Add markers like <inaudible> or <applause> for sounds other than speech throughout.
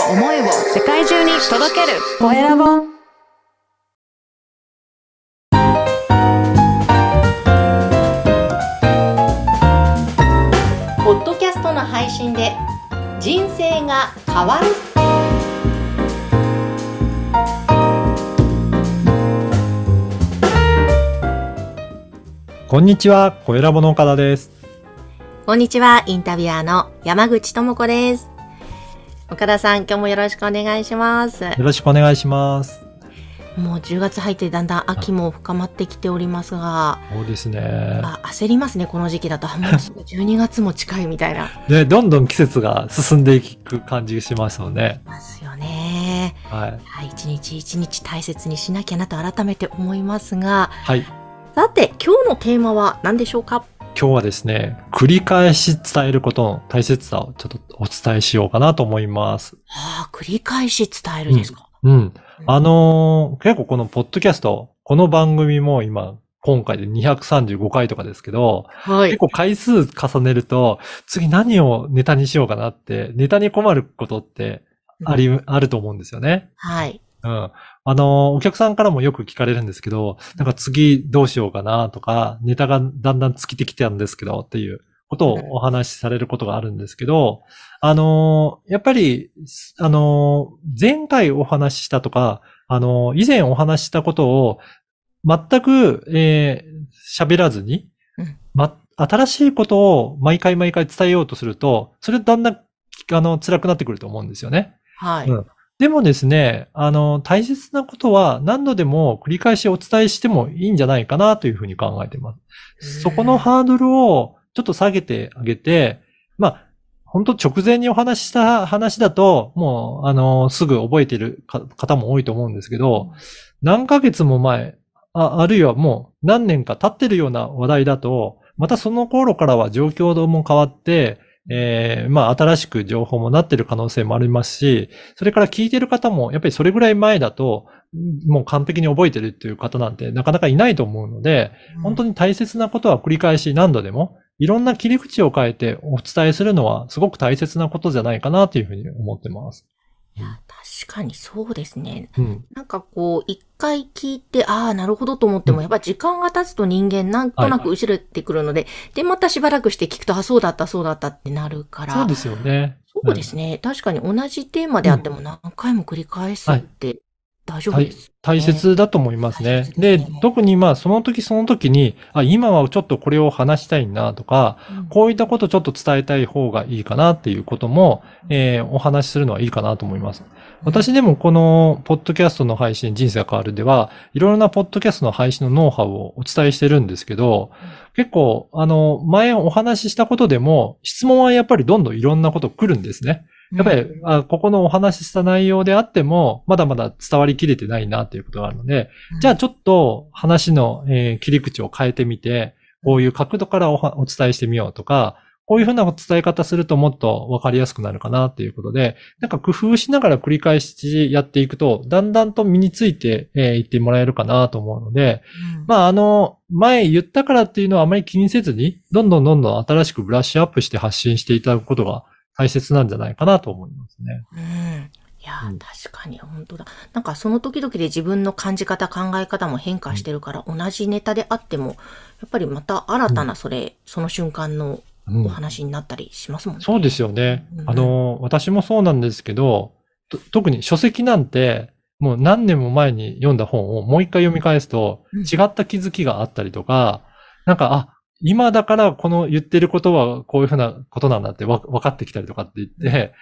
を思いを世界中に届ける。コエラボ。ポッドキャストの配信で人生が変わる。こんにちは、コエラボの岡田です。こんにちはインタビュアーの山口智子です岡田さん今日もよろしくお願いしますよろしくお願いします。もう10月入ってだんだん秋も深まってきておりますが、そうですね。あ焦りますね、この時期だと。あもうすぐ12月も近いみたいな。で、どんどん季節が進んでいく感じがしますよね。ますよね。はい。はい、一日一日大切にしなきゃなと改めて思いますが、はい。さて、今日のテーマは何でしょうか？今日はですね、繰り返し伝えることの大切さをちょっとお伝えしようかなと思います。はあ、繰り返し伝えるですか、うん。あのー結構このポッドキャスト、この番組も今、今回で235回とかですけど、はい結。構回数重ねると、次何をネタにしようかなって、ネタに困ることってあり、あると思うんですよね。はい。うん。あの、お客さんからもよく聞かれるんですけど、なんか次どうしようかなとか、ネタがだんだん尽きてきてたんですけどっていうことをお話しされることがあるんですけど、あの、やっぱり、あの、前回お話ししたとか、あの、以前お話ししたことを全く、えー喋らずに、うんま、新しいことを毎回毎回伝えようとすると、それだんだん、あの、辛くなってくると思うんですよね。はい。うんでもですね、あの、大切なことは何度でも繰り返しお伝えしてもいいんじゃないかなというふうに考えています。そこのハードルをちょっと下げてあげて、まあ、本当直前にお話しした話だと、もう、あの、すぐ覚えているか方も多いと思うんですけど、何ヶ月も前、ああるいはもう何年か経ってるような話題だと、またその頃からは状況も変わって、えーまあ新しく情報もなってる可能性もありますし、それから聞いてる方もやっぱりそれぐらい前だと、もう完璧に覚えてるっていう方なんてなかなかいないと思うので、本当に。に大切なことは繰り返し何度でも、いろんな切り口を変えてお伝えするのはすごく大切なことじゃないかなというふうに思ってます。いや確かにそうですね。うん。なんかこう、一回聞いて、ああ、なるほどと思っても、うんやっぱ時間が経つと人間なんとなく後れてくるので、で、またしばらくして聞くと、あ、そうだった、そうだったってなるから。そうですよね。そうですね。確かに同じテーマであっても何回も繰り返すって大丈夫です。大切だと思います大ね。切でね、特にまあその時その時に、あ、今はちょっとこれを話したいなとか、うんこういったことちょっと伝えたい方がいいかなっていうことも、えーお話しするのはいいかなと思います。私でもこのポッドキャストの配信人生が変わるでは、いろいろなポッドキャストの配信のノウハウをお伝えしてるんですけど、結構、あの、前お話ししたことでも、質問はやっぱりどんどんいろんなこと来るんですね。やっぱり、あここのお話しした内容であっても、まだまだ伝わりきれてないなっていうことがあるので、じゃあちょっと話の、えー切り口を変えてみて、こういう角度からおはお伝えしてみようとか、こういうふうな伝え方するともっとわかりやすくなるかなっていうことで、なんか工夫しながら繰り返しやっていくと、だんだんと身についてい、えーいってもらえるかなと思うので、うん。まああの、前言ったからっていうのはあまり気にせずに、どんどんどんどん新しくブラッシュアップして発信していただくことが大切なんじゃないかなと思いますね。うん。いやー、うん確かに本当だ。なんかその時々で自分の感じ方、考え方も変化してるから、同じネタであっても、やっぱりまた新たなそれ、その瞬間のうんお話になったりしますもんね。そうですよねう。んあの、私もそうなんですけど、と特に書籍なんて、もう何年も前に読んだ本をもう一回読み返すと、うん違った気づきがあったりとか、なんか、あ、今だからこの言ってることはこういうふうなことなんだってわ分かってきたりとかって言って、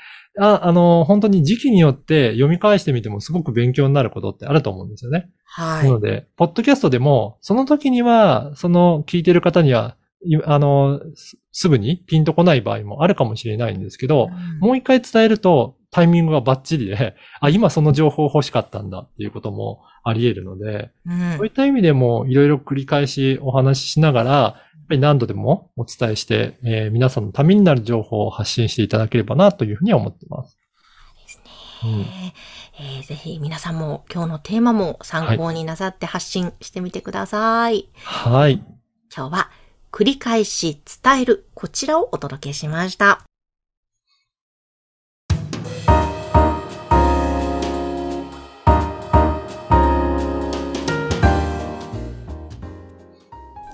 ああの、本当に時期によって読み返してみてもすごく勉強になることってあると思うんですよね。は。ないので、ポッドキャストでも、その時には、その聞いてる方には、いあの、すすぐにピンとこない場合もあるかもしれないんですけど、もう一回伝えるとタイミングがバッチリで、あ、今その情報欲しかったんだっていうこともあり得るので、うんそういった意味でもいろいろ繰り返しお話ししながら、やっぱり何度でもお伝えして、えー皆さんのためになる情報を発信していただければなというふうには思ってます。うんえーぜひ皆さんも今日のテーマも参考になさって発信してみてください。はい。今日は繰り返し伝えるこちらをお届けしました。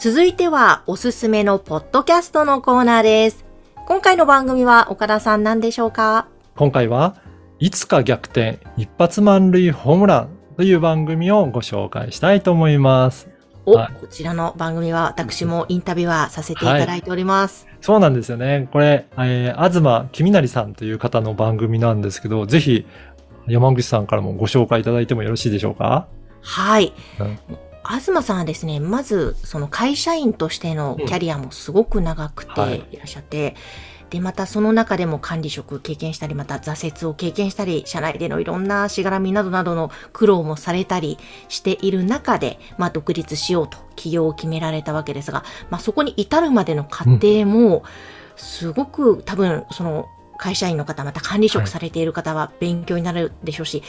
続いてはおすすめのポッドキャストのコーナーです。今回の番組は岡田さん何でしょうか？今回はいつか逆転一発満塁ホームランという番組をご紹介したいと思います。お、はいこちらの番組は私もインタビュアーさせていただいております。そうなんですよね。これ、えー、東君成さんという方の番組なんですけど、ぜひ山口さんからもご紹介いただいてもよろしいでしょうか？はい。うん東さんはですね、まず、その会社員としてのキャリアもすごく長くてはい。いらっしゃって、で、またその中でも管理職経験したり、また挫折を経験したり、社内でのいろんなしがらみなどなどの苦労もされたりしている中で、まあ、独立しようと起業を決められたわけですが、まあ、そこに至るまでの過程も、すごく多分、その、会社員の方、また管理職されている方は勉強になるでしょうし、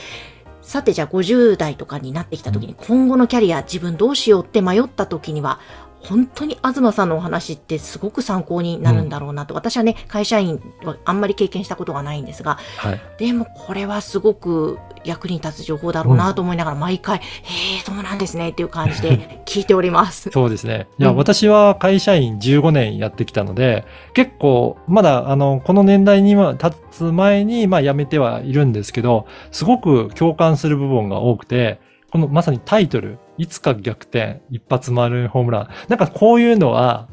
さてじゃあ50代とかになってきた時に今後のキャリア自分どうしようって迷った時には本当に東さんのお話ってすごく参考になるんだろうなと、私はね会社員はあんまり経験したことがないんですがはい。でもこれはすごく役に立つ情報だろうなと思いながら毎回、へえそうなんですねっていう感じで <laughs> 聞いております。そうですね。いや、うん私は会社員15年やってきたので、結構、まだ、あの、この年代には立つ前に、まあ、辞めてはいるんですけど、すごく共感する部分が多くて、このまさにタイトル、いつか逆転、一発丸ホームラン。なんかこういうのは、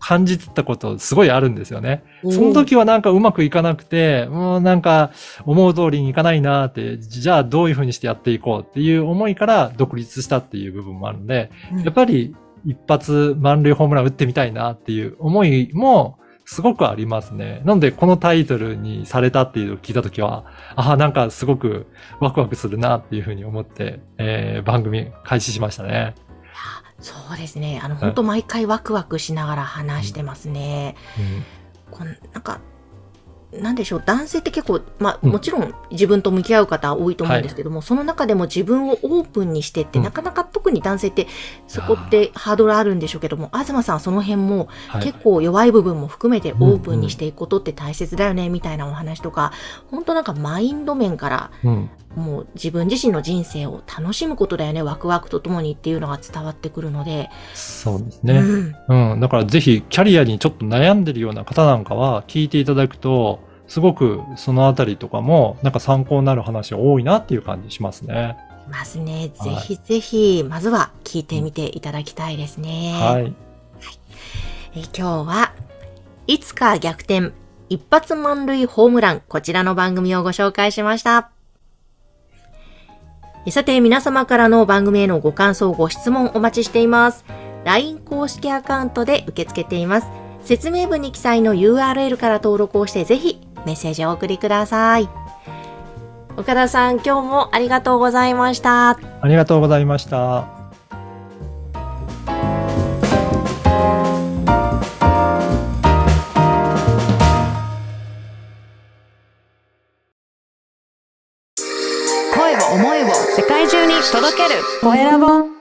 感じてたことすごいあるんですよね。その時はなんかうまくいかなくて、もうなんか思う通りにいかないなって、じゃあどういうふうにしてやっていこうっていう思いから独立したっていう部分もあるので、うんやっぱり一発満塁ホームラン打ってみたいなっていう思いもすごくありますね。なのでこのタイトルにされたっていうのを聞いたときは、ああ、なんかすごくワクワクするなっていうふうに思って、えー番組開始しましたね。そうですねあの本当毎回ワクワクしながら話してますね。こんなんか、なんでしょう、男性って結構、まあ、うんもちろん自分と向き合う方多いと思うんですけども、その中でも自分をオープンにしてって、うんなかなか特に男性って、そこってハードルあるんでしょうけども、東さんはその辺もはい。結構弱い部分も含めてオうんープンにしていくことって大切だよね、みたいなお話とか、本当なんかマインド面から、うん。もう自分自身の人生を楽しむことだよね、ワクワクとともにっていうのが伝わってくるので、そうですね。うん、うん。だからぜひキャリアにちょっと悩んでるような方なんかは聞いていただくと、すごくそのあたりとかもなんか参考になる話が多いなっていう感じしますね。いますね。ぜはいひぜひ、まずは聞いてみていただきたいですね。はい。え今日はいつか逆転一発満塁ホームランこちらの番組をご紹介しました。えさて皆様からの番組へのご感想ご質問お待ちしています。LINE 公式アカウントで受け付けています。説明文に記載の URL から登録をしてぜひメッセージをお送りください。岡田さん今日もありがとうございました。ありがとうございました。声を思いを世界中に届けるコエラボ